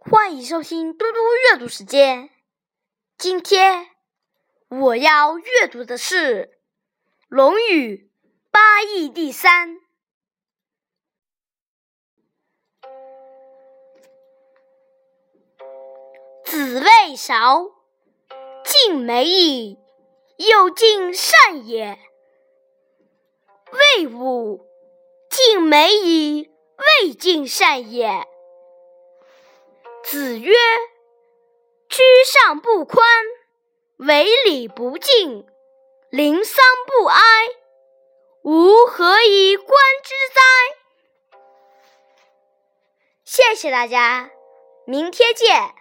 欢迎收听嘟嘟阅读时间。今天我要阅读的是《论语·八义》第三。子谓韶：“敬美矣，又敬善也。”谓武：“敬美矣，未敬善也。”子曰：“居上不宽，为礼不敬，临丧不哀，吾何以观之哉？”谢谢大家，明天见。